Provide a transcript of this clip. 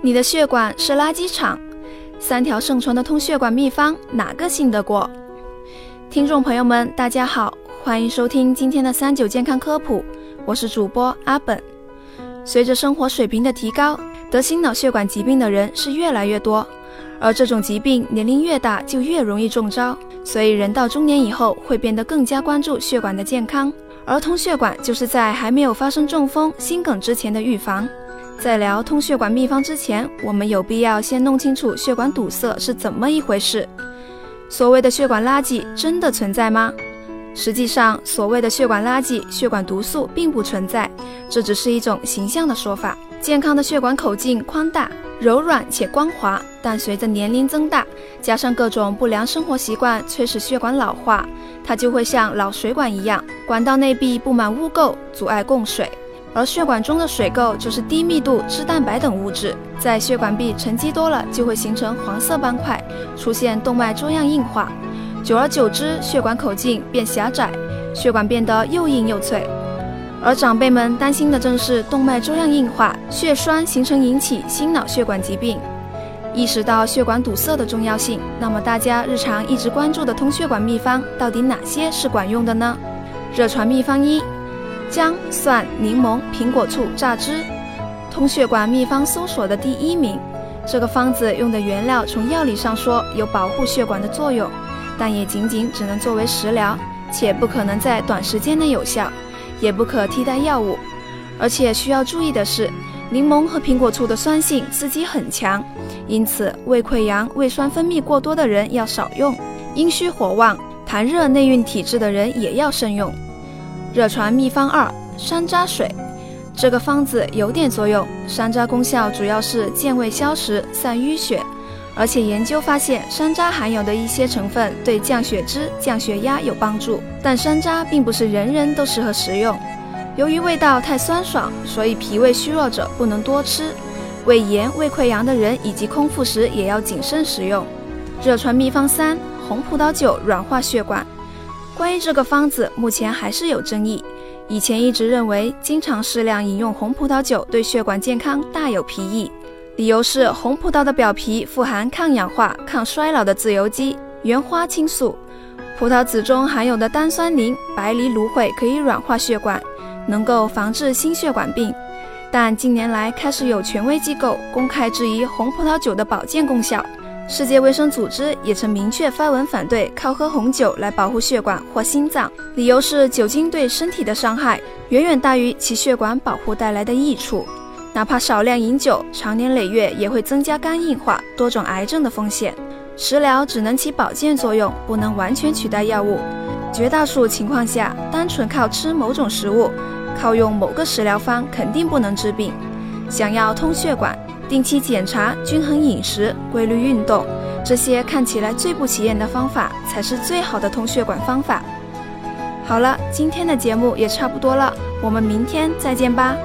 你的血管是垃圾场，三条盛传的通血管秘方，哪个信得过？听众朋友们，大家好，欢迎收听今天的三九健康科普，我是主播阿本。随着生活水平的提高，得心脑血管疾病的人是越来越多，而这种疾病年龄越大就越容易中招，所以人到中年以后会变得更加关注血管的健康。而通血管就是在还没有发生中风、心梗之前的预防。在聊通血管秘方之前，我们有必要先弄清楚血管堵塞是怎么一回事。所谓的血管垃圾真的存在吗？实际上，所谓的血管垃圾、血管毒素并不存在，这只是一种形象的说法。健康的血管口径宽大、柔软且光滑，但随着年龄增大，加上各种不良生活习惯催使血管老化，它就会像老水管一样，管道内壁布满污垢，阻碍供水。而血管中的水垢就是低密度脂蛋白等物质，在血管壁沉积多了，就会形成黄色斑块，出现动脉粥样硬化。久而久之，血管口径变狭窄，血管变得又硬又脆。而长辈们担心的正是动脉粥样硬化、血栓形成引起心脑血管疾病。意识到血管堵塞的重要性，那么大家日常一直关注的通血管秘方到底哪些是管用的呢？热传秘方一。姜、蒜、柠檬、苹果醋榨汁，通血管秘方搜索的第一名。这个方子用的原料，从药理上说有保护血管的作用，但也仅仅只能作为食疗，且不可能在短时间内有效，也不可替代药物。而且需要注意的是，柠檬和苹果醋的酸性刺激很强，因此胃溃疡、胃酸分泌过多的人要少用，阴虚火旺、痰热内蕴体质的人也要慎用。热传秘方二：山楂水。这个方子有点作用，山楂功效主要是健胃消食、散淤血，而且研究发现山楂含有的一些成分对降血脂、降血压有帮助。但山楂并不是人人都适合食用，由于味道太酸爽，所以脾胃虚弱者不能多吃。胃炎、胃溃疡的人以及空腹时也要谨慎食用。热传秘方三：红葡萄酒软化血管。关于这个方子，目前还是有争议。以前一直认为，经常适量饮用红葡萄酒对血管健康大有裨益，理由是红葡萄的表皮富含抗氧化、抗衰老的自由基原花青素，葡萄籽中含有的单酸磷、白藜芦荟可以软化血管，能够防治心血管病。但近年来开始有权威机构公开质疑红葡萄酒的保健功效。世界卫生组织也曾明确发文反对靠喝红酒来保护血管或心脏，理由是酒精对身体的伤害远远大于其血管保护带来的益处。哪怕少量饮酒，长年累月也会增加肝硬化、多种癌症的风险。食疗只能起保健作用，不能完全取代药物。绝大数情况下，单纯靠吃某种食物，靠用某个食疗方肯定不能治病。想要通血管。定期检查、均衡饮食、规律运动，这些看起来最不起眼的方法，才是最好的通血管方法。好了，今天的节目也差不多了，我们明天再见吧。